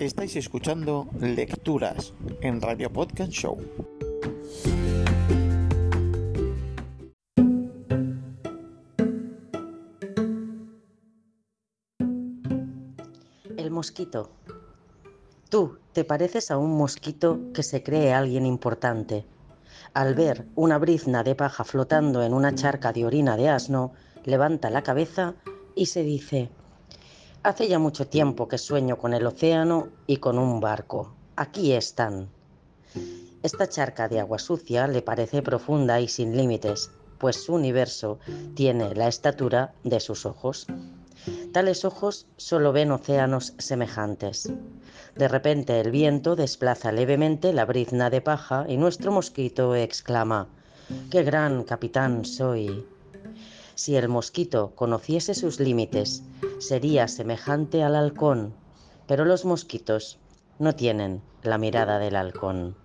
Estáis escuchando Lecturas en Radio Podcast Show. El mosquito. Tú te pareces a un mosquito que se cree alguien importante. Al ver una brizna de paja flotando en una charca de orina de asno, levanta la cabeza y se dice, Hace ya mucho tiempo que sueño con el océano y con un barco. Aquí están. Esta charca de agua sucia le parece profunda y sin límites, pues su universo tiene la estatura de sus ojos. Tales ojos solo ven océanos semejantes. De repente el viento desplaza levemente la brizna de paja y nuestro mosquito exclama, ¡Qué gran capitán soy! Si el mosquito conociese sus límites, sería semejante al halcón, pero los mosquitos no tienen la mirada del halcón.